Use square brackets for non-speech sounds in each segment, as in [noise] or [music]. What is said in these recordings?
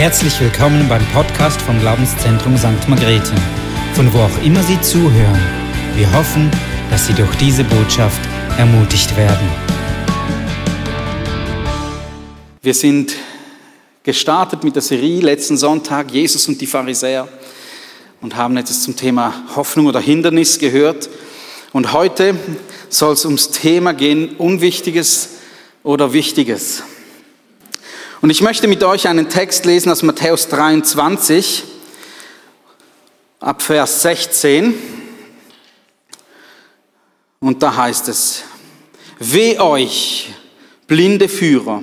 Herzlich willkommen beim Podcast vom Glaubenszentrum St. Margrethe, von wo auch immer Sie zuhören. Wir hoffen, dass Sie durch diese Botschaft ermutigt werden. Wir sind gestartet mit der Serie letzten Sonntag, Jesus und die Pharisäer, und haben jetzt zum Thema Hoffnung oder Hindernis gehört. Und heute soll es ums Thema gehen, Unwichtiges oder Wichtiges. Und ich möchte mit euch einen Text lesen aus Matthäus 23, ab Vers 16. Und da heißt es, Weh euch, blinde Führer,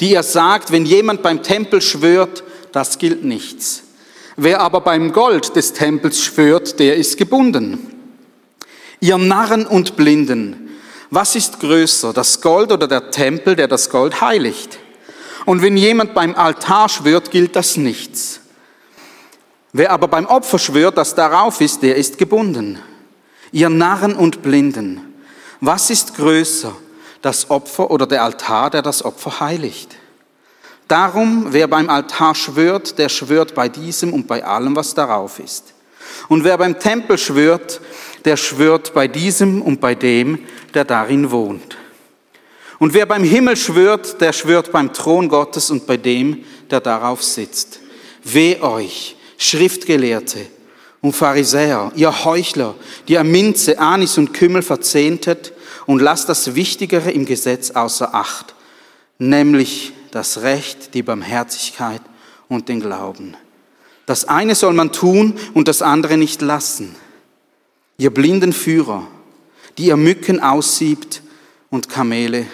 die ihr sagt, wenn jemand beim Tempel schwört, das gilt nichts. Wer aber beim Gold des Tempels schwört, der ist gebunden. Ihr Narren und Blinden, was ist größer, das Gold oder der Tempel, der das Gold heiligt? Und wenn jemand beim Altar schwört, gilt das nichts. Wer aber beim Opfer schwört, das darauf ist, der ist gebunden. Ihr Narren und Blinden, was ist größer, das Opfer oder der Altar, der das Opfer heiligt? Darum, wer beim Altar schwört, der schwört bei diesem und bei allem, was darauf ist. Und wer beim Tempel schwört, der schwört bei diesem und bei dem, der darin wohnt. Und wer beim Himmel schwört, der schwört beim Thron Gottes und bei dem, der darauf sitzt. Weh euch, Schriftgelehrte und Pharisäer, ihr Heuchler, die ihr Minze, Anis und Kümmel verzehntet und lasst das Wichtigere im Gesetz außer Acht, nämlich das Recht, die Barmherzigkeit und den Glauben. Das eine soll man tun und das andere nicht lassen. Ihr blinden Führer, die ihr Mücken aussiebt und Kamele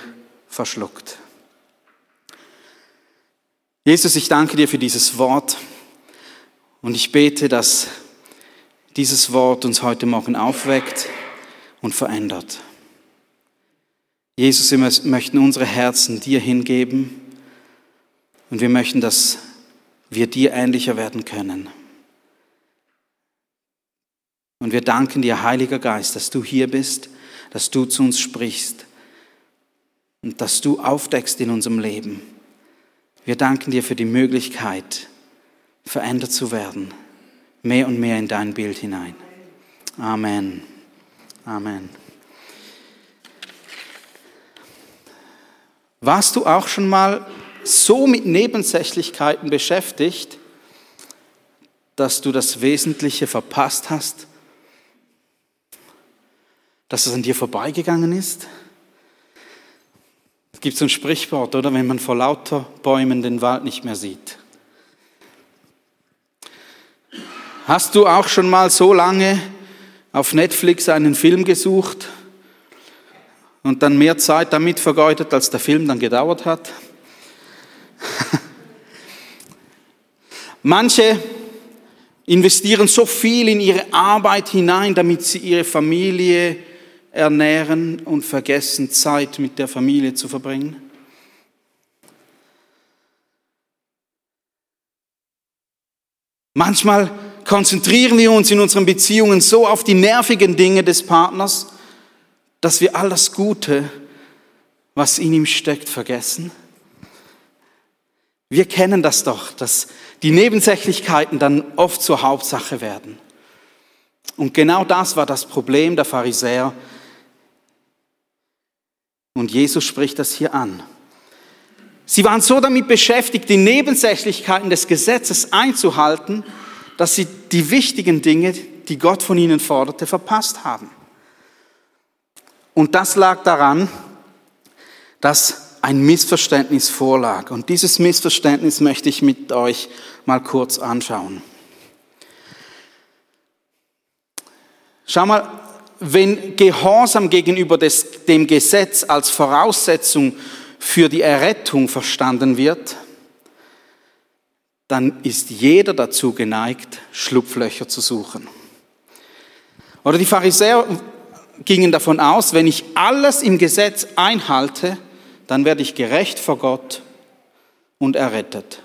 verschluckt. Jesus, ich danke dir für dieses Wort und ich bete, dass dieses Wort uns heute Morgen aufweckt und verändert. Jesus, wir möchten unsere Herzen dir hingeben und wir möchten, dass wir dir ähnlicher werden können. Und wir danken dir, Heiliger Geist, dass du hier bist, dass du zu uns sprichst und dass du aufdeckst in unserem Leben. Wir danken dir für die Möglichkeit, verändert zu werden, mehr und mehr in dein Bild hinein. Amen. Amen. Warst du auch schon mal so mit Nebensächlichkeiten beschäftigt, dass du das Wesentliche verpasst hast? Dass es an dir vorbeigegangen ist? Es gibt so ein Sprichwort, oder? Wenn man vor lauter Bäumen den Wald nicht mehr sieht. Hast du auch schon mal so lange auf Netflix einen Film gesucht und dann mehr Zeit damit vergeudet, als der Film dann gedauert hat? [laughs] Manche investieren so viel in ihre Arbeit hinein, damit sie ihre Familie ernähren und vergessen, Zeit mit der Familie zu verbringen? Manchmal konzentrieren wir uns in unseren Beziehungen so auf die nervigen Dinge des Partners, dass wir all das Gute, was in ihm steckt, vergessen. Wir kennen das doch, dass die Nebensächlichkeiten dann oft zur Hauptsache werden. Und genau das war das Problem der Pharisäer und Jesus spricht das hier an. Sie waren so damit beschäftigt, die Nebensächlichkeiten des Gesetzes einzuhalten, dass sie die wichtigen Dinge, die Gott von ihnen forderte, verpasst haben. Und das lag daran, dass ein Missverständnis vorlag. Und dieses Missverständnis möchte ich mit euch mal kurz anschauen. Schau mal, wenn Gehorsam gegenüber des, dem Gesetz als Voraussetzung für die Errettung verstanden wird, dann ist jeder dazu geneigt, Schlupflöcher zu suchen. Oder die Pharisäer gingen davon aus, wenn ich alles im Gesetz einhalte, dann werde ich gerecht vor Gott und errettet.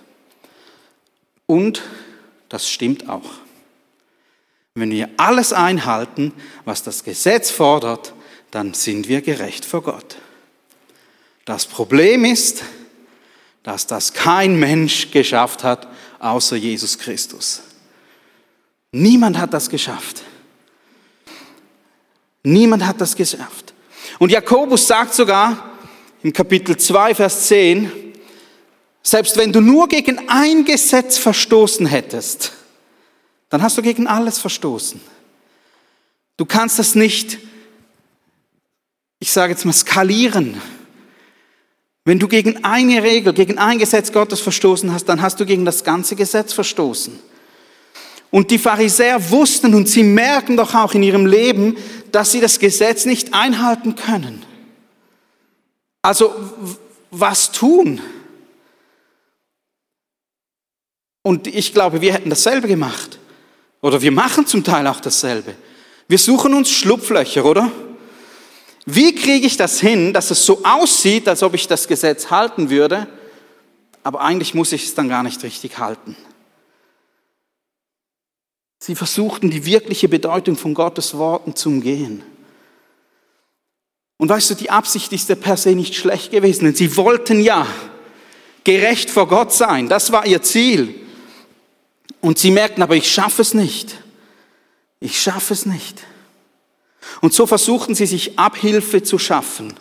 Und das stimmt auch. Wenn wir alles einhalten, was das Gesetz fordert, dann sind wir gerecht vor Gott. Das Problem ist, dass das kein Mensch geschafft hat, außer Jesus Christus. Niemand hat das geschafft. Niemand hat das geschafft. Und Jakobus sagt sogar im Kapitel 2, Vers 10, selbst wenn du nur gegen ein Gesetz verstoßen hättest, dann hast du gegen alles verstoßen. Du kannst das nicht, ich sage jetzt mal, skalieren. Wenn du gegen eine Regel, gegen ein Gesetz Gottes verstoßen hast, dann hast du gegen das ganze Gesetz verstoßen. Und die Pharisäer wussten und sie merken doch auch in ihrem Leben, dass sie das Gesetz nicht einhalten können. Also was tun? Und ich glaube, wir hätten dasselbe gemacht. Oder wir machen zum Teil auch dasselbe. Wir suchen uns Schlupflöcher, oder? Wie kriege ich das hin, dass es so aussieht, als ob ich das Gesetz halten würde, aber eigentlich muss ich es dann gar nicht richtig halten? Sie versuchten die wirkliche Bedeutung von Gottes Worten zu umgehen. Und weißt du, die Absicht ist ja per se nicht schlecht gewesen, denn sie wollten ja gerecht vor Gott sein. Das war ihr Ziel. Und sie merkten, aber ich schaffe es nicht. Ich schaffe es nicht. Und so versuchten sie sich Abhilfe zu schaffen.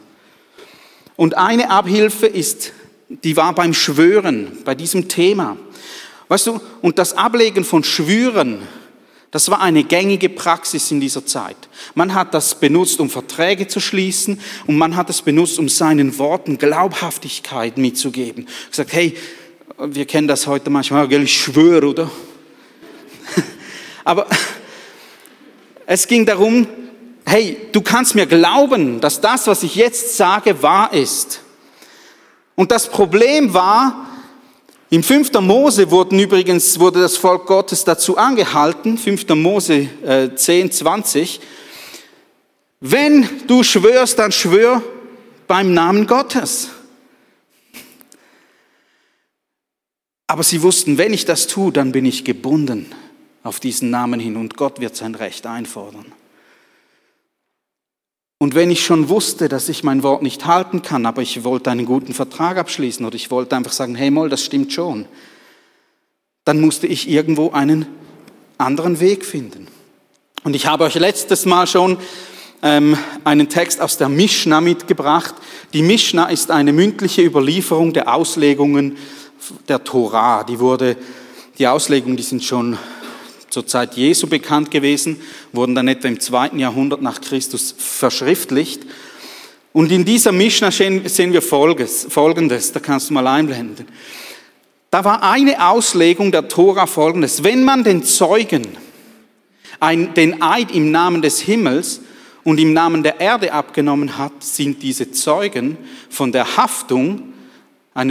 Und eine Abhilfe ist, die war beim Schwören, bei diesem Thema. Weißt du, und das Ablegen von Schwüren, das war eine gängige Praxis in dieser Zeit. Man hat das benutzt, um Verträge zu schließen und man hat es benutzt, um seinen Worten Glaubhaftigkeit mitzugeben. Gesagt, hey, wir kennen das heute manchmal, ich schwöre, oder? Aber [laughs] es ging darum, hey, du kannst mir glauben, dass das, was ich jetzt sage, wahr ist. Und das Problem war, im 5. Mose wurden übrigens, wurde das Volk Gottes dazu angehalten, 5. Mose äh, 10, 20, wenn du schwörst, dann schwör beim Namen Gottes. Aber sie wussten, wenn ich das tue, dann bin ich gebunden auf diesen Namen hin und Gott wird sein Recht einfordern. Und wenn ich schon wusste, dass ich mein Wort nicht halten kann, aber ich wollte einen guten Vertrag abschließen oder ich wollte einfach sagen, hey Moll, das stimmt schon, dann musste ich irgendwo einen anderen Weg finden. Und ich habe euch letztes Mal schon ähm, einen Text aus der Mishnah mitgebracht. Die Mishnah ist eine mündliche Überlieferung der Auslegungen der Torah. Die wurde, die Auslegungen, die sind schon zur Zeit Jesu bekannt gewesen, wurden dann etwa im zweiten Jahrhundert nach Christus verschriftlicht. Und in dieser Mishnah sehen wir Folgendes, da kannst du mal einblenden. Da war eine Auslegung der Tora folgendes. Wenn man den Zeugen ein, den Eid im Namen des Himmels und im Namen der Erde abgenommen hat, sind diese Zeugen von der Haftung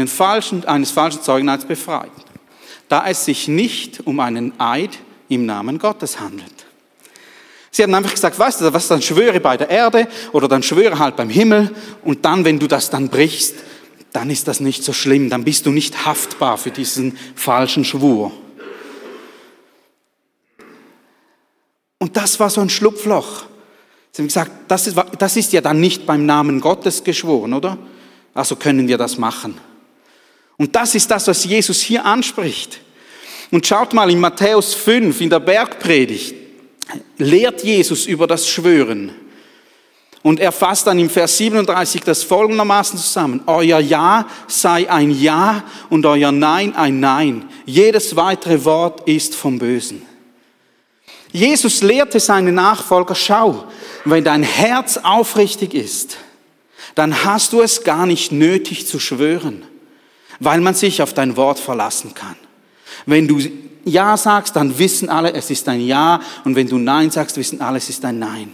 falschen, eines falschen Zeugeneids befreit, da es sich nicht um einen Eid im Namen Gottes handelt. Sie haben einfach gesagt, weißt du, was dann schwöre bei der Erde oder dann schwöre halt beim Himmel und dann, wenn du das dann brichst, dann ist das nicht so schlimm, dann bist du nicht haftbar für diesen falschen Schwur. Und das war so ein Schlupfloch. Sie haben gesagt, das ist, das ist ja dann nicht beim Namen Gottes geschworen, oder? Also können wir das machen. Und das ist das, was Jesus hier anspricht. Und schaut mal in Matthäus 5, in der Bergpredigt, lehrt Jesus über das Schwören. Und er fasst dann im Vers 37 das folgendermaßen zusammen. Euer Ja sei ein Ja und euer Nein ein Nein. Jedes weitere Wort ist vom Bösen. Jesus lehrte seine Nachfolger, schau, wenn dein Herz aufrichtig ist, dann hast du es gar nicht nötig zu schwören, weil man sich auf dein Wort verlassen kann. Wenn du Ja sagst, dann wissen alle, es ist ein Ja. Und wenn du Nein sagst, wissen alle, es ist ein Nein.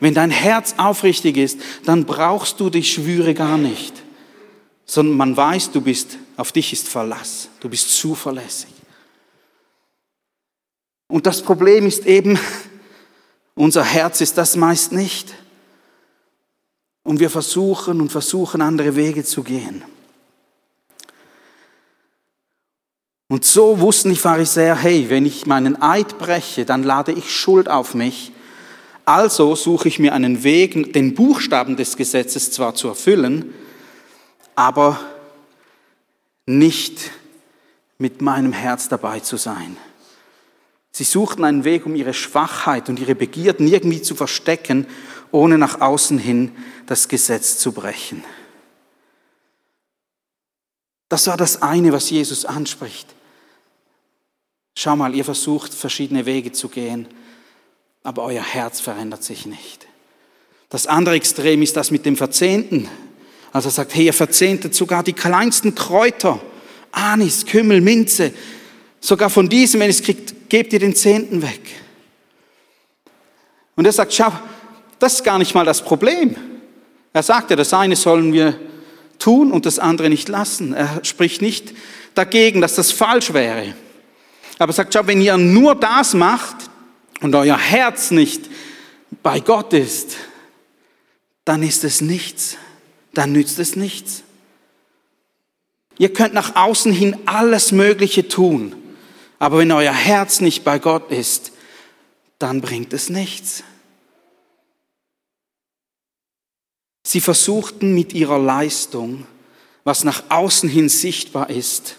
Wenn dein Herz aufrichtig ist, dann brauchst du die Schwüre gar nicht. Sondern man weiß, du bist, auf dich ist Verlass. Du bist zuverlässig. Und das Problem ist eben, [laughs] unser Herz ist das meist nicht. Und wir versuchen und versuchen, andere Wege zu gehen. Und so wussten die Pharisäer, hey, wenn ich meinen Eid breche, dann lade ich Schuld auf mich. Also suche ich mir einen Weg, den Buchstaben des Gesetzes zwar zu erfüllen, aber nicht mit meinem Herz dabei zu sein. Sie suchten einen Weg, um ihre Schwachheit und ihre Begierden irgendwie zu verstecken, ohne nach außen hin das Gesetz zu brechen. Das war das eine, was Jesus anspricht. Schau mal, ihr versucht verschiedene Wege zu gehen, aber euer Herz verändert sich nicht. Das andere Extrem ist das mit dem Verzehnten. Also er sagt, hey, ihr verzehntet sogar die kleinsten Kräuter, Anis, Kümmel, Minze, sogar von diesem, wenn ihr es kriegt, gebt ihr den Zehnten weg. Und er sagt, schau, das ist gar nicht mal das Problem. Er sagt ja, das eine sollen wir tun und das andere nicht lassen. Er spricht nicht dagegen, dass das falsch wäre. Aber er sagt, schau, wenn ihr nur das macht und euer Herz nicht bei Gott ist, dann ist es nichts. Dann nützt es nichts. Ihr könnt nach außen hin alles Mögliche tun, aber wenn euer Herz nicht bei Gott ist, dann bringt es nichts. Sie versuchten mit ihrer Leistung, was nach außen hin sichtbar ist,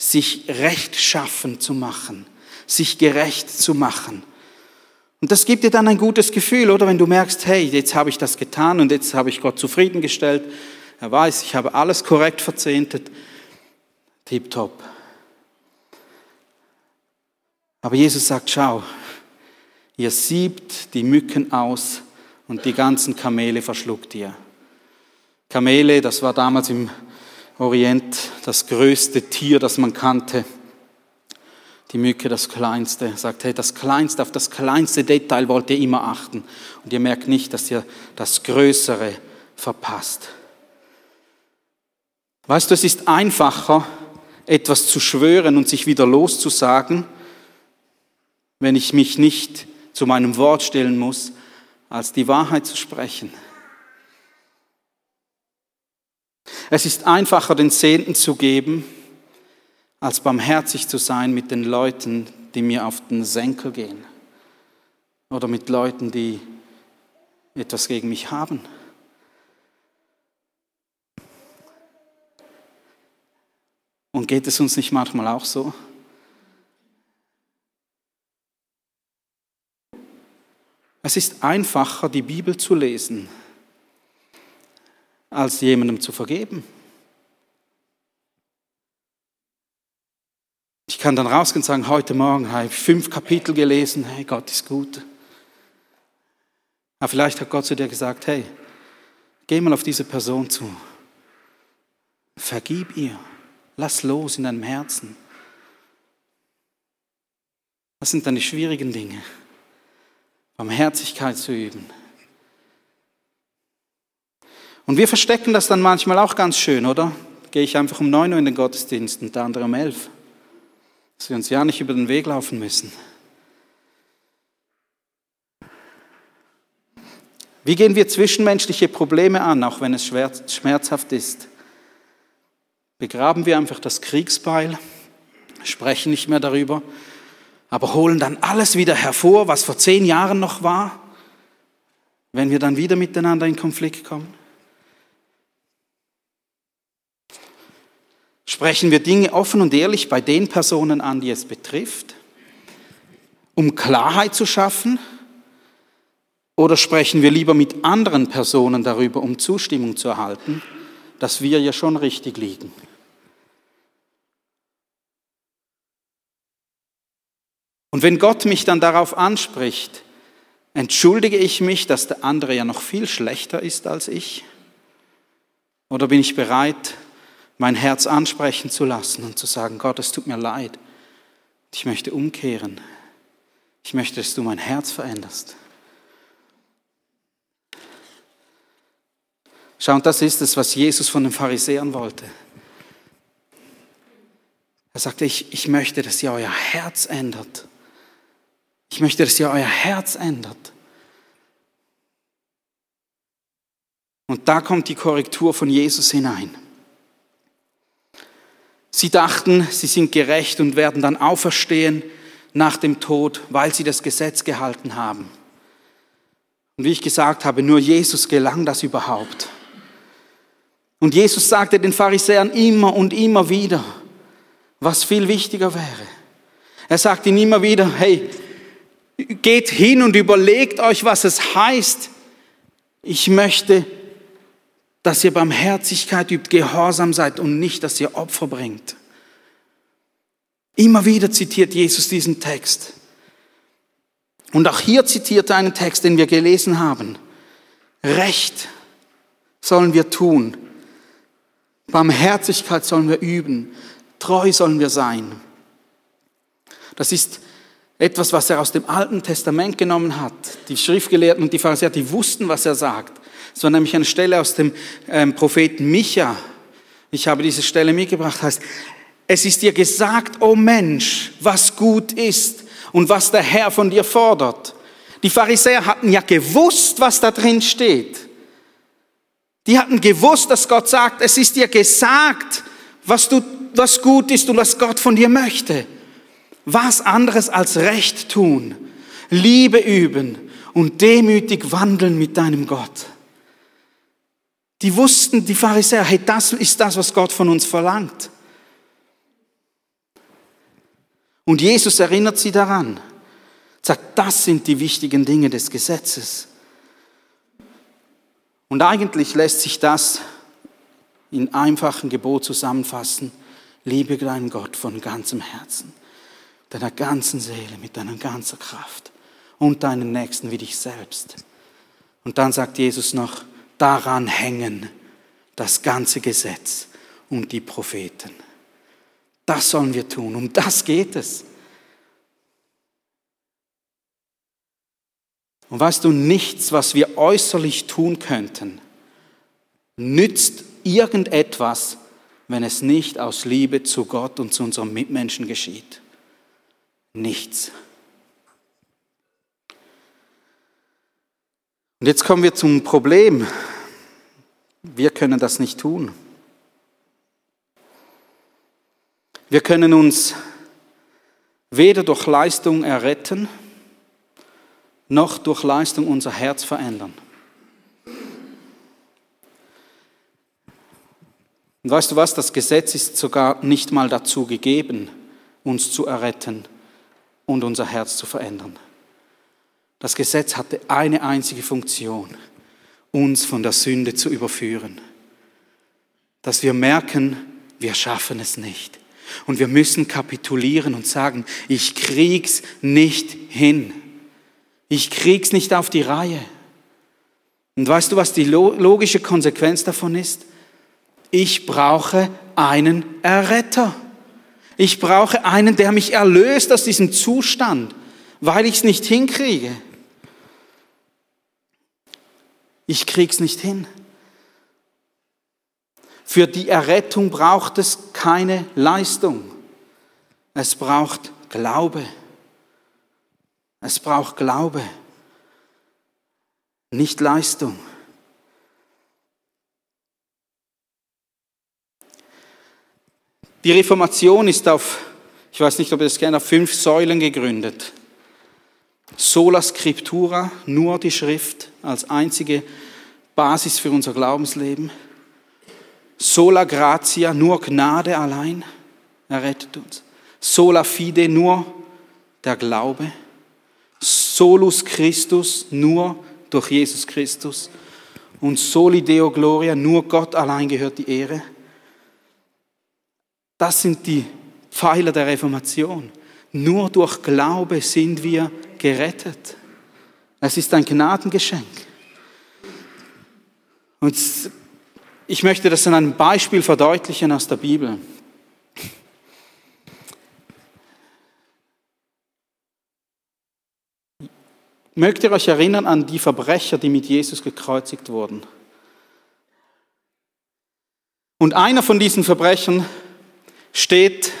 sich rechtschaffen zu machen, sich gerecht zu machen. Und das gibt dir dann ein gutes Gefühl, oder wenn du merkst, hey, jetzt habe ich das getan und jetzt habe ich Gott zufriedengestellt. Er weiß, ich habe alles korrekt verzehntet. Tipptopp. Aber Jesus sagt, schau, ihr siebt die Mücken aus und die ganzen Kamele verschluckt ihr. Kamele, das war damals im Orient das größte Tier, das man kannte. Die Mücke das kleinste. Sagt, hey, das kleinste, auf das kleinste Detail wollt ihr immer achten. Und ihr merkt nicht, dass ihr das Größere verpasst. Weißt du, es ist einfacher, etwas zu schwören und sich wieder loszusagen, wenn ich mich nicht zu meinem Wort stellen muss, als die Wahrheit zu sprechen. Es ist einfacher, den Zehnten zu geben, als barmherzig zu sein mit den Leuten, die mir auf den Senkel gehen oder mit Leuten, die etwas gegen mich haben. Und geht es uns nicht manchmal auch so? Es ist einfacher, die Bibel zu lesen, als jemandem zu vergeben. Ich kann dann rausgehen und sagen, heute Morgen habe ich fünf Kapitel gelesen, hey, Gott ist gut. Aber vielleicht hat Gott zu dir gesagt, hey, geh mal auf diese Person zu. Vergib ihr. Lass los in deinem Herzen. Das sind dann die schwierigen Dinge. Barmherzigkeit zu üben. Und wir verstecken das dann manchmal auch ganz schön, oder? Gehe ich einfach um 9 Uhr in den Gottesdienst und der andere um 11. Dass wir uns ja nicht über den Weg laufen müssen. Wie gehen wir zwischenmenschliche Probleme an, auch wenn es schmerzhaft ist? Begraben wir einfach das Kriegsbeil, sprechen nicht mehr darüber, aber holen dann alles wieder hervor, was vor zehn Jahren noch war, wenn wir dann wieder miteinander in Konflikt kommen? Sprechen wir Dinge offen und ehrlich bei den Personen an, die es betrifft, um Klarheit zu schaffen? Oder sprechen wir lieber mit anderen Personen darüber, um Zustimmung zu erhalten, dass wir ja schon richtig liegen? Und wenn Gott mich dann darauf anspricht, entschuldige ich mich, dass der andere ja noch viel schlechter ist als ich? Oder bin ich bereit, mein Herz ansprechen zu lassen und zu sagen, Gott, es tut mir leid. Ich möchte umkehren. Ich möchte, dass du mein Herz veränderst. Schau, und das ist es, was Jesus von den Pharisäern wollte. Er sagte, ich, ich möchte, dass ihr euer Herz ändert. Ich möchte, dass ihr euer Herz ändert. Und da kommt die Korrektur von Jesus hinein. Sie dachten, sie sind gerecht und werden dann auferstehen nach dem Tod, weil sie das Gesetz gehalten haben. Und wie ich gesagt habe, nur Jesus gelang das überhaupt. Und Jesus sagte den Pharisäern immer und immer wieder, was viel wichtiger wäre. Er sagt ihnen immer wieder, hey, geht hin und überlegt euch, was es heißt. Ich möchte, dass ihr Barmherzigkeit übt, gehorsam seid und nicht, dass ihr Opfer bringt. Immer wieder zitiert Jesus diesen Text. Und auch hier zitiert er einen Text, den wir gelesen haben. Recht sollen wir tun. Barmherzigkeit sollen wir üben. Treu sollen wir sein. Das ist etwas, was er aus dem Alten Testament genommen hat. Die Schriftgelehrten und die Pharisäer, die wussten, was er sagt. Es war nämlich eine Stelle aus dem ähm, Propheten Micha. Ich habe diese Stelle mitgebracht, heißt, es ist dir gesagt, o oh Mensch, was gut ist und was der Herr von dir fordert. Die Pharisäer hatten ja gewusst, was da drin steht. Die hatten gewusst, dass Gott sagt, es ist dir gesagt, was, du, was gut ist und was Gott von dir möchte. Was anderes als Recht tun, Liebe üben und demütig wandeln mit deinem Gott. Die wussten, die Pharisäer, hey, das ist das, was Gott von uns verlangt. Und Jesus erinnert sie daran, sagt, das sind die wichtigen Dinge des Gesetzes. Und eigentlich lässt sich das in einfachen Gebot zusammenfassen. Liebe deinen Gott von ganzem Herzen, deiner ganzen Seele, mit deiner ganzen Kraft und deinen Nächsten wie dich selbst. Und dann sagt Jesus noch, daran hängen das ganze Gesetz und die Propheten. Das sollen wir tun. Um das geht es. Und weißt du, nichts, was wir äußerlich tun könnten, nützt irgendetwas, wenn es nicht aus Liebe zu Gott und zu unseren Mitmenschen geschieht. Nichts. Und jetzt kommen wir zum Problem. Wir können das nicht tun. Wir können uns weder durch Leistung erretten, noch durch Leistung unser Herz verändern. Und weißt du was, das Gesetz ist sogar nicht mal dazu gegeben, uns zu erretten und unser Herz zu verändern. Das Gesetz hatte eine einzige Funktion, uns von der Sünde zu überführen. Dass wir merken, wir schaffen es nicht. Und wir müssen kapitulieren und sagen, ich krieg's nicht hin. Ich krieg's nicht auf die Reihe. Und weißt du, was die logische Konsequenz davon ist? Ich brauche einen Erretter. Ich brauche einen, der mich erlöst aus diesem Zustand, weil ich es nicht hinkriege. Ich krieg's nicht hin. Für die Errettung braucht es keine Leistung. Es braucht Glaube. Es braucht Glaube, nicht Leistung. Die Reformation ist auf, ich weiß nicht, ob ihr das kennt, auf fünf Säulen gegründet. Sola Scriptura, nur die Schrift als einzige Basis für unser Glaubensleben. Sola gratia, nur Gnade allein errettet uns. Sola fide, nur der Glaube. Solus Christus, nur durch Jesus Christus. Und soli Deo Gloria, nur Gott allein gehört die Ehre. Das sind die Pfeiler der Reformation. Nur durch Glaube sind wir gerettet. Es ist ein Gnadengeschenk. Und ich möchte das an einem Beispiel verdeutlichen aus der Bibel. Mögt ihr euch erinnern an die Verbrecher, die mit Jesus gekreuzigt wurden? Und einer von diesen Verbrechern steht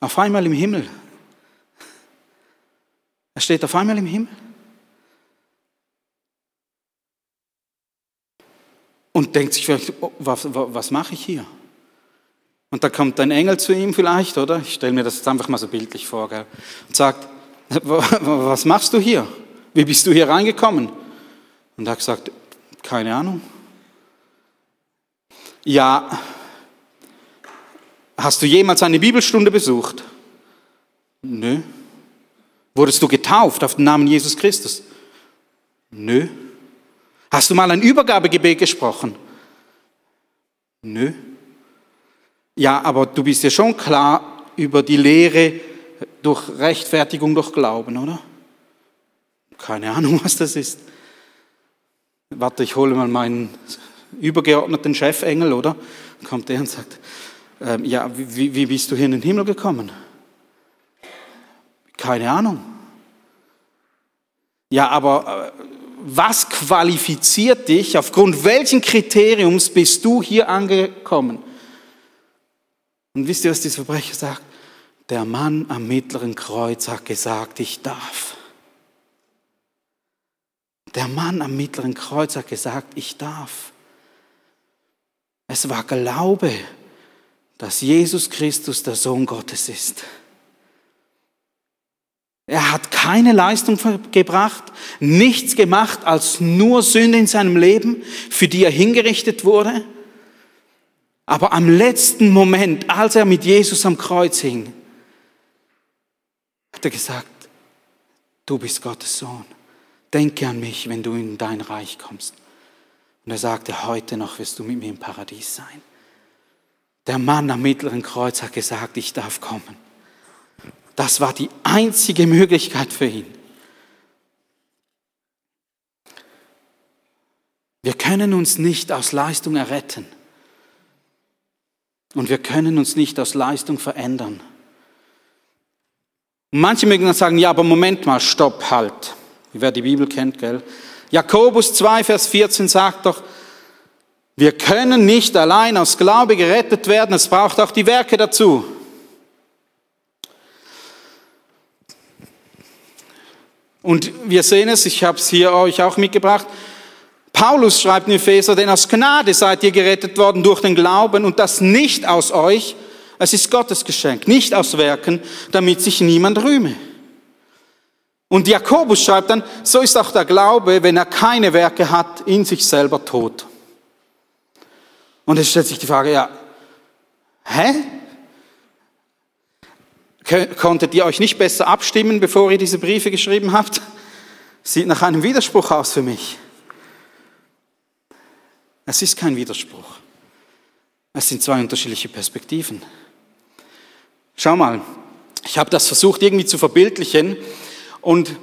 auf einmal im Himmel. Er steht auf einmal im Himmel. und denkt sich vielleicht, oh, was, was mache ich hier? Und da kommt ein Engel zu ihm vielleicht, oder? Ich stelle mir das jetzt einfach mal so bildlich vor, gell? Und sagt, was machst du hier? Wie bist du hier reingekommen? Und er hat gesagt, keine Ahnung. ja, hast du jemals eine Bibelstunde besucht? Nö. Wurdest du getauft auf den Namen Jesus Christus? Nö. Hast du mal ein Übergabegebet gesprochen? Nö. Ja, aber du bist ja schon klar über die Lehre durch Rechtfertigung durch Glauben, oder? Keine Ahnung, [laughs] was das ist. Warte, ich hole mal meinen übergeordneten Chefengel, oder? Kommt der und sagt, ähm, ja, wie, wie bist du hier in den Himmel gekommen? Keine Ahnung. Ja, aber äh, was qualifiziert dich? Aufgrund welchen Kriteriums bist du hier angekommen? Und wisst ihr, was dieser Verbrecher sagt? Der Mann am mittleren Kreuz hat gesagt, ich darf. Der Mann am mittleren Kreuz hat gesagt, ich darf. Es war Glaube, dass Jesus Christus der Sohn Gottes ist. Er hat keine Leistung gebracht, nichts gemacht als nur Sünde in seinem Leben, für die er hingerichtet wurde. Aber am letzten Moment, als er mit Jesus am Kreuz hing, hat er gesagt, du bist Gottes Sohn. Denke an mich, wenn du in dein Reich kommst. Und er sagte, heute noch wirst du mit mir im Paradies sein. Der Mann am mittleren Kreuz hat gesagt, ich darf kommen. Das war die einzige Möglichkeit für ihn. Wir können uns nicht aus Leistung erretten. Und wir können uns nicht aus Leistung verändern. manche mögen dann sagen, ja, aber Moment mal, stopp, halt. Wer die Bibel kennt, gell? Jakobus 2, Vers 14 sagt doch, wir können nicht allein aus Glaube gerettet werden, es braucht auch die Werke dazu. Und wir sehen es, ich habe es hier euch auch mitgebracht. Paulus schreibt in Epheser, denn aus Gnade seid ihr gerettet worden durch den Glauben und das nicht aus euch, es ist Gottes Geschenk, nicht aus Werken, damit sich niemand rühme. Und Jakobus schreibt dann, so ist auch der Glaube, wenn er keine Werke hat, in sich selber tot. Und es stellt sich die Frage, ja, hä? Konntet ihr euch nicht besser abstimmen, bevor ihr diese Briefe geschrieben habt? Sieht nach einem Widerspruch aus für mich. Es ist kein Widerspruch. Es sind zwei unterschiedliche Perspektiven. Schau mal, ich habe das versucht irgendwie zu verbildlichen und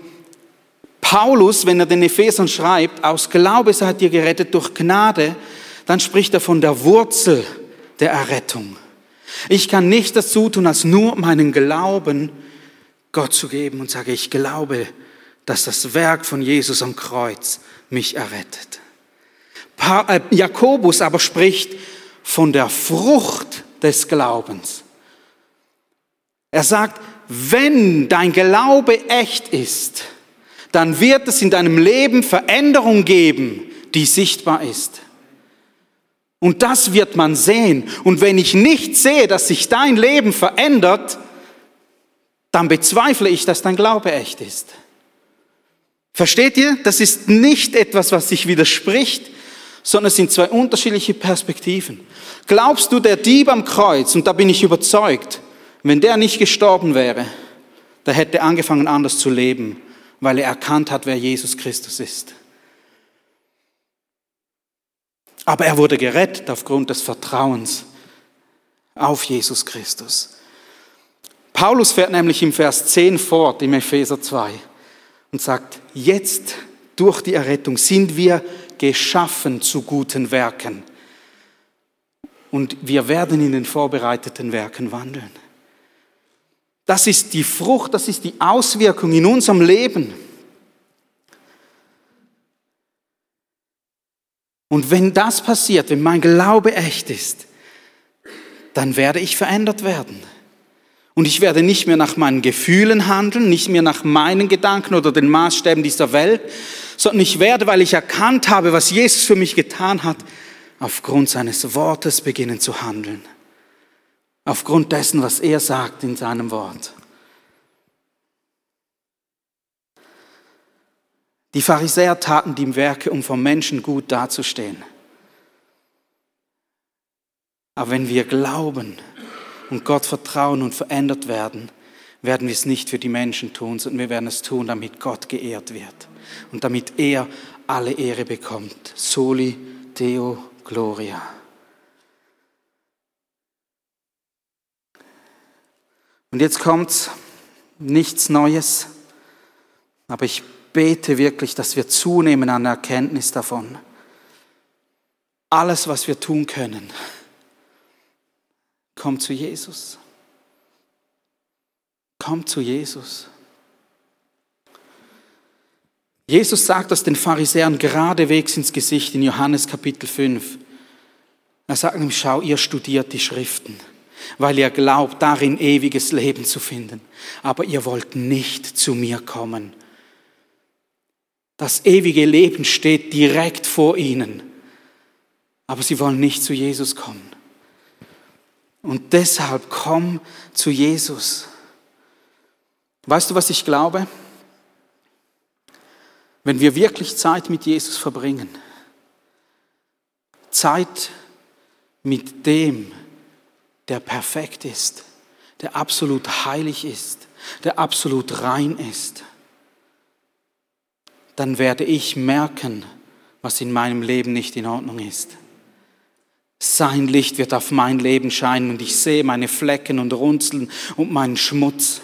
Paulus, wenn er den Ephesern schreibt, aus Glaube seid ihr gerettet durch Gnade, dann spricht er von der Wurzel der Errettung. Ich kann nicht dazu tun, als nur meinen Glauben Gott zu geben und sage, ich glaube, dass das Werk von Jesus am Kreuz mich errettet. Äh, Jakobus aber spricht von der Frucht des Glaubens. Er sagt, wenn dein Glaube echt ist, dann wird es in deinem Leben Veränderung geben, die sichtbar ist. Und das wird man sehen. Und wenn ich nicht sehe, dass sich dein Leben verändert, dann bezweifle ich, dass dein Glaube echt ist. Versteht ihr? Das ist nicht etwas, was sich widerspricht, sondern es sind zwei unterschiedliche Perspektiven. Glaubst du, der Dieb am Kreuz, und da bin ich überzeugt, wenn der nicht gestorben wäre, der hätte angefangen anders zu leben, weil er erkannt hat, wer Jesus Christus ist. Aber er wurde gerettet aufgrund des Vertrauens auf Jesus Christus. Paulus fährt nämlich im Vers 10 fort, im Epheser 2, und sagt, jetzt durch die Errettung sind wir geschaffen zu guten Werken. Und wir werden in den vorbereiteten Werken wandeln. Das ist die Frucht, das ist die Auswirkung in unserem Leben. Und wenn das passiert, wenn mein Glaube echt ist, dann werde ich verändert werden. Und ich werde nicht mehr nach meinen Gefühlen handeln, nicht mehr nach meinen Gedanken oder den Maßstäben dieser Welt, sondern ich werde, weil ich erkannt habe, was Jesus für mich getan hat, aufgrund seines Wortes beginnen zu handeln. Aufgrund dessen, was er sagt in seinem Wort. Die Pharisäer taten die Werke, um vom Menschen gut dazustehen. Aber wenn wir glauben und Gott vertrauen und verändert werden, werden wir es nicht für die Menschen tun, sondern wir werden es tun, damit Gott geehrt wird und damit er alle Ehre bekommt. Soli Deo Gloria. Und jetzt kommt nichts Neues, aber ich bete wirklich, dass wir zunehmen an Erkenntnis davon. Alles, was wir tun können, kommt zu Jesus. Kommt zu Jesus. Jesus sagt das den Pharisäern geradewegs ins Gesicht in Johannes Kapitel 5. Er sagt ihm, schau, ihr studiert die Schriften, weil ihr glaubt, darin ewiges Leben zu finden. Aber ihr wollt nicht zu mir kommen. Das ewige Leben steht direkt vor ihnen. Aber sie wollen nicht zu Jesus kommen. Und deshalb komm zu Jesus. Weißt du, was ich glaube? Wenn wir wirklich Zeit mit Jesus verbringen, Zeit mit dem, der perfekt ist, der absolut heilig ist, der absolut rein ist, dann werde ich merken, was in meinem Leben nicht in Ordnung ist. Sein Licht wird auf mein Leben scheinen und ich sehe meine Flecken und Runzeln und meinen Schmutz.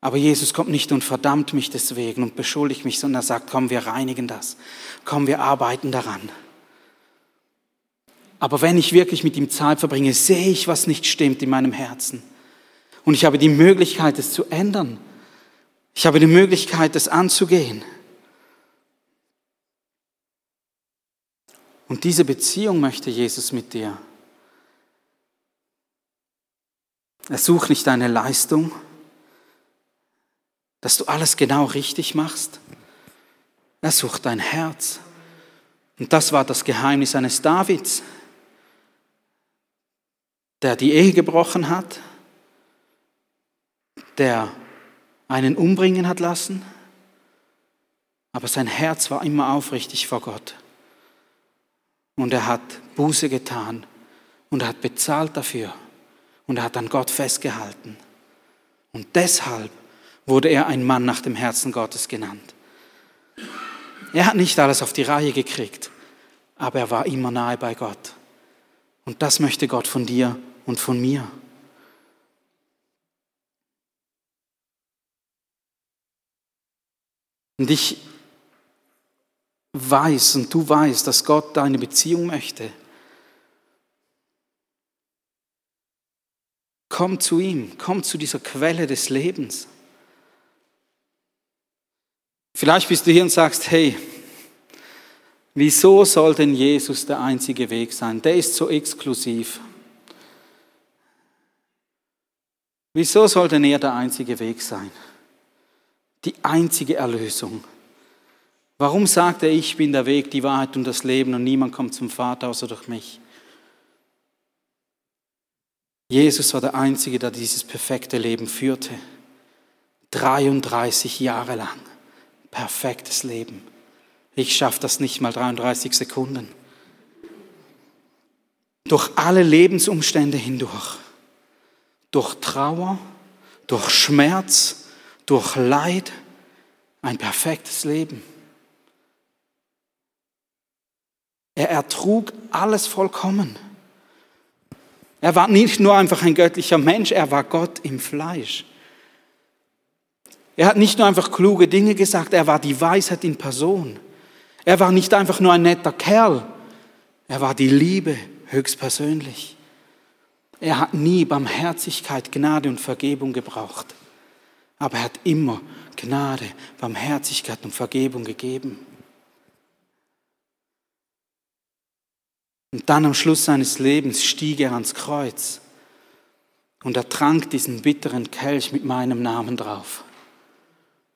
Aber Jesus kommt nicht und verdammt mich deswegen und beschuldigt mich, sondern er sagt, komm, wir reinigen das. Komm, wir arbeiten daran. Aber wenn ich wirklich mit ihm Zeit verbringe, sehe ich, was nicht stimmt in meinem Herzen. Und ich habe die Möglichkeit, es zu ändern. Ich habe die Möglichkeit, es anzugehen. Und diese Beziehung möchte Jesus mit dir. Er sucht nicht deine Leistung, dass du alles genau richtig machst. Er sucht dein Herz. Und das war das Geheimnis eines Davids, der die Ehe gebrochen hat, der einen umbringen hat lassen, aber sein Herz war immer aufrichtig vor Gott. Und er hat Buße getan und er hat bezahlt dafür und er hat an Gott festgehalten. Und deshalb wurde er ein Mann nach dem Herzen Gottes genannt. Er hat nicht alles auf die Reihe gekriegt, aber er war immer nahe bei Gott. Und das möchte Gott von dir und von mir. Und ich weiß und du weißt, dass Gott deine Beziehung möchte. Komm zu ihm, komm zu dieser Quelle des Lebens. Vielleicht bist du hier und sagst, hey, wieso soll denn Jesus der einzige Weg sein? Der ist so exklusiv. Wieso soll denn er der einzige Weg sein? Die einzige Erlösung. Warum sagt er, ich bin der Weg, die Wahrheit und das Leben und niemand kommt zum Vater außer durch mich? Jesus war der Einzige, der dieses perfekte Leben führte. 33 Jahre lang. Perfektes Leben. Ich schaffe das nicht mal 33 Sekunden. Durch alle Lebensumstände hindurch. Durch Trauer, durch Schmerz, durch Leid. Ein perfektes Leben. Er ertrug alles vollkommen. Er war nicht nur einfach ein göttlicher Mensch, er war Gott im Fleisch. Er hat nicht nur einfach kluge Dinge gesagt, er war die Weisheit in Person. Er war nicht einfach nur ein netter Kerl, er war die Liebe höchstpersönlich. Er hat nie Barmherzigkeit, Gnade und Vergebung gebraucht, aber er hat immer Gnade, Barmherzigkeit und Vergebung gegeben. Und dann am Schluss seines Lebens stieg er ans Kreuz und er trank diesen bitteren Kelch mit meinem Namen drauf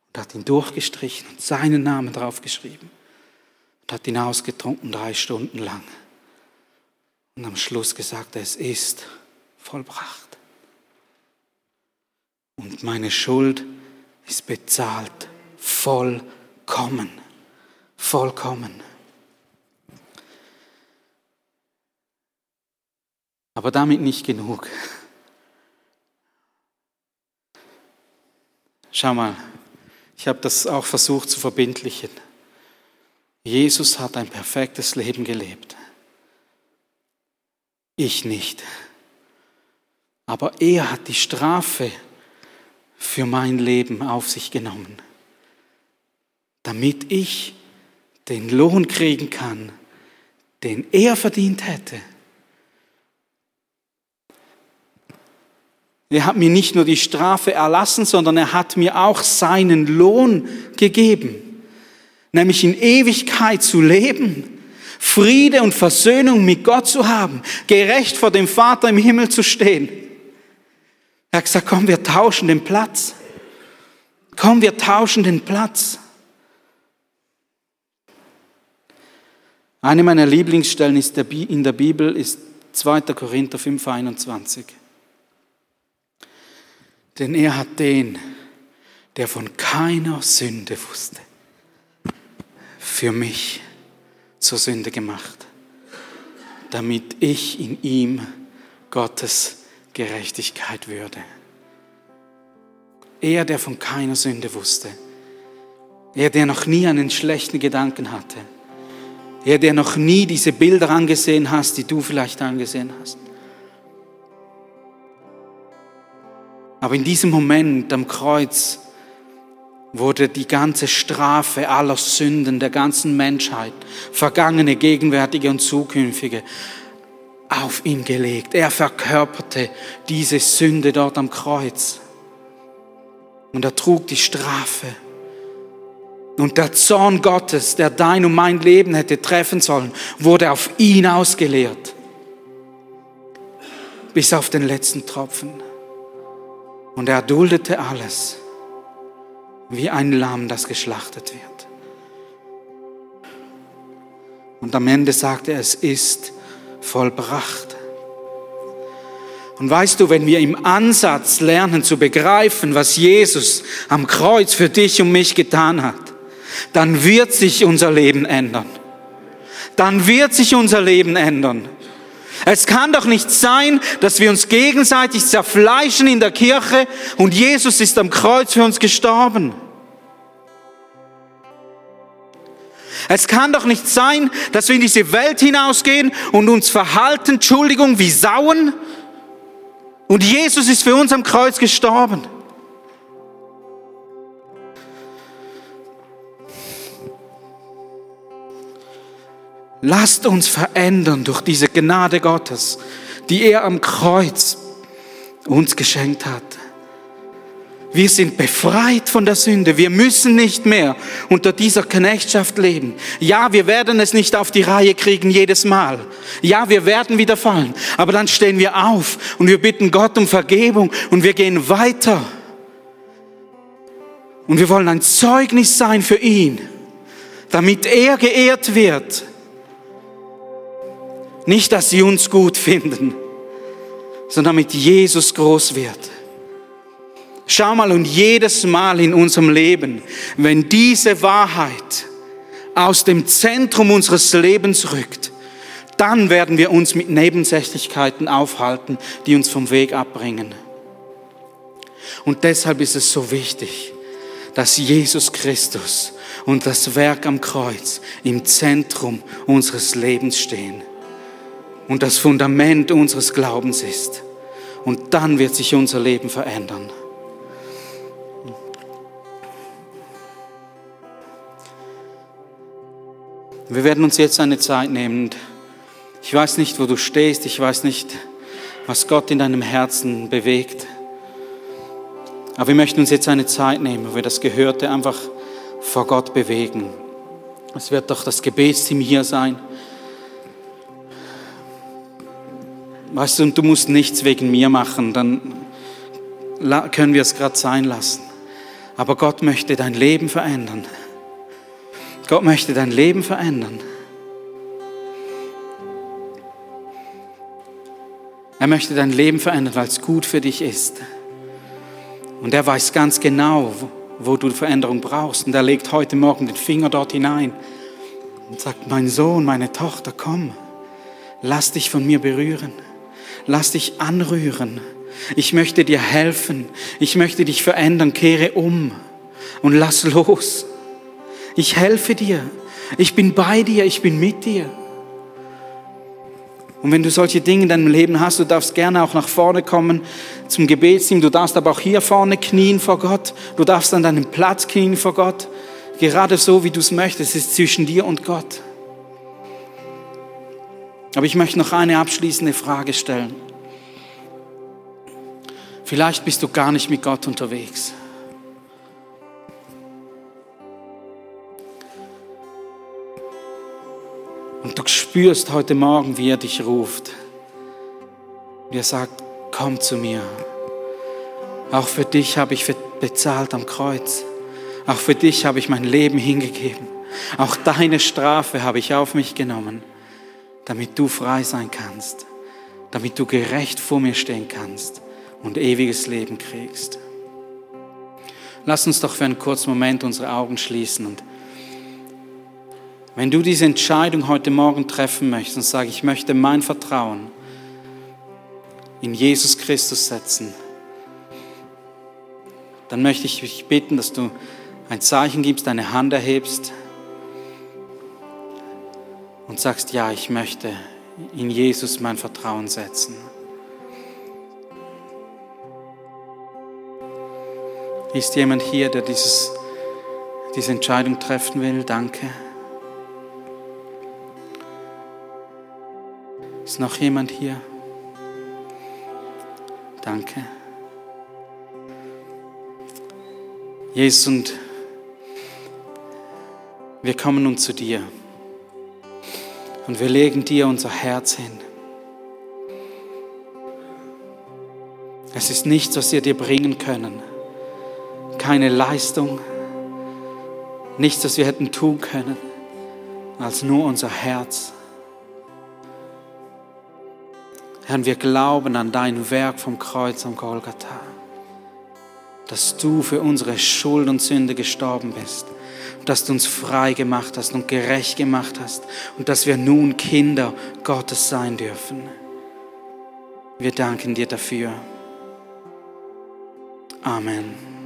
und hat ihn durchgestrichen und seinen Namen draufgeschrieben und hat ihn ausgetrunken drei Stunden lang. Und am Schluss gesagt, es ist vollbracht. Und meine Schuld ist bezahlt, vollkommen, vollkommen. Aber damit nicht genug. Schau mal, ich habe das auch versucht zu verbindlichen. Jesus hat ein perfektes Leben gelebt. Ich nicht. Aber er hat die Strafe für mein Leben auf sich genommen, damit ich den Lohn kriegen kann, den er verdient hätte. Er hat mir nicht nur die Strafe erlassen, sondern er hat mir auch seinen Lohn gegeben, nämlich in Ewigkeit zu leben, Friede und Versöhnung mit Gott zu haben, gerecht vor dem Vater im Himmel zu stehen. Er hat gesagt, komm, wir tauschen den Platz. Komm, wir tauschen den Platz. Eine meiner Lieblingsstellen in der Bibel ist 2. Korinther 5, 21. Denn er hat den, der von keiner Sünde wusste, für mich zur Sünde gemacht, damit ich in ihm Gottes Gerechtigkeit würde. Er, der von keiner Sünde wusste. Er, der noch nie einen schlechten Gedanken hatte. Er, der noch nie diese Bilder angesehen hast, die du vielleicht angesehen hast. Aber in diesem Moment am Kreuz wurde die ganze Strafe aller Sünden der ganzen Menschheit, vergangene, gegenwärtige und zukünftige, auf ihn gelegt. Er verkörperte diese Sünde dort am Kreuz. Und er trug die Strafe. Und der Zorn Gottes, der dein und mein Leben hätte treffen sollen, wurde auf ihn ausgeleert. Bis auf den letzten Tropfen. Und er duldete alles, wie ein Lamm, das geschlachtet wird. Und am Ende sagte er, es ist vollbracht. Und weißt du, wenn wir im Ansatz lernen zu begreifen, was Jesus am Kreuz für dich und mich getan hat, dann wird sich unser Leben ändern. Dann wird sich unser Leben ändern. Es kann doch nicht sein, dass wir uns gegenseitig zerfleischen in der Kirche und Jesus ist am Kreuz für uns gestorben. Es kann doch nicht sein, dass wir in diese Welt hinausgehen und uns verhalten, Entschuldigung, wie Sauen. Und Jesus ist für uns am Kreuz gestorben. Lasst uns verändern durch diese Gnade Gottes, die er am Kreuz uns geschenkt hat. Wir sind befreit von der Sünde. Wir müssen nicht mehr unter dieser Knechtschaft leben. Ja, wir werden es nicht auf die Reihe kriegen jedes Mal. Ja, wir werden wieder fallen. Aber dann stehen wir auf und wir bitten Gott um Vergebung und wir gehen weiter. Und wir wollen ein Zeugnis sein für ihn, damit er geehrt wird. Nicht, dass sie uns gut finden, sondern damit Jesus groß wird. Schau mal, und jedes Mal in unserem Leben, wenn diese Wahrheit aus dem Zentrum unseres Lebens rückt, dann werden wir uns mit Nebensächlichkeiten aufhalten, die uns vom Weg abbringen. Und deshalb ist es so wichtig, dass Jesus Christus und das Werk am Kreuz im Zentrum unseres Lebens stehen und das Fundament unseres Glaubens ist. Und dann wird sich unser Leben verändern. Wir werden uns jetzt eine Zeit nehmen. Ich weiß nicht, wo du stehst. Ich weiß nicht, was Gott in deinem Herzen bewegt. Aber wir möchten uns jetzt eine Zeit nehmen, wo wir das Gehörte einfach vor Gott bewegen. Es wird doch das Gebetsteam hier sein. Weißt du, und du musst nichts wegen mir machen, dann können wir es gerade sein lassen. Aber Gott möchte dein Leben verändern. Gott möchte dein Leben verändern. Er möchte dein Leben verändern, weil es gut für dich ist. Und er weiß ganz genau, wo du Veränderung brauchst. Und er legt heute Morgen den Finger dort hinein und sagt, mein Sohn, meine Tochter, komm, lass dich von mir berühren. lass dich anrühren. Ich möchte dir helfen. Ich möchte dich verändern. Kehre um und lass los. Ich helfe dir. Ich bin bei dir. Ich bin mit dir. Und wenn du solche Dinge in deinem Leben hast, du darfst gerne auch nach vorne kommen zum Gebetsteam. Du darfst aber auch hier vorne knien vor Gott. Du darfst an deinem Platz knien vor Gott. Gerade so, wie du es möchtest. Es ist zwischen dir und Gott. Aber ich möchte noch eine abschließende Frage stellen. Vielleicht bist du gar nicht mit Gott unterwegs. Und du spürst heute Morgen, wie er dich ruft. Wie er sagt, komm zu mir. Auch für dich habe ich bezahlt am Kreuz. Auch für dich habe ich mein Leben hingegeben. Auch deine Strafe habe ich auf mich genommen, damit du frei sein kannst, damit du gerecht vor mir stehen kannst und ewiges Leben kriegst. Lass uns doch für einen kurzen Moment unsere Augen schließen und wenn du diese Entscheidung heute Morgen treffen möchtest und sagst, ich möchte mein Vertrauen in Jesus Christus setzen, dann möchte ich dich bitten, dass du ein Zeichen gibst, deine Hand erhebst und sagst, ja, ich möchte in Jesus mein Vertrauen setzen. Ist jemand hier, der dieses, diese Entscheidung treffen will? Danke. Ist noch jemand hier? Danke. Jesus, und wir kommen nun zu dir und wir legen dir unser Herz hin. Es ist nichts, was wir dir bringen können. Keine Leistung, nichts, was wir hätten tun können, als nur unser Herz. Herr, wir glauben an dein Werk vom Kreuz am Golgatha, dass du für unsere Schuld und Sünde gestorben bist, dass du uns frei gemacht hast und gerecht gemacht hast und dass wir nun Kinder Gottes sein dürfen. Wir danken dir dafür. Amen.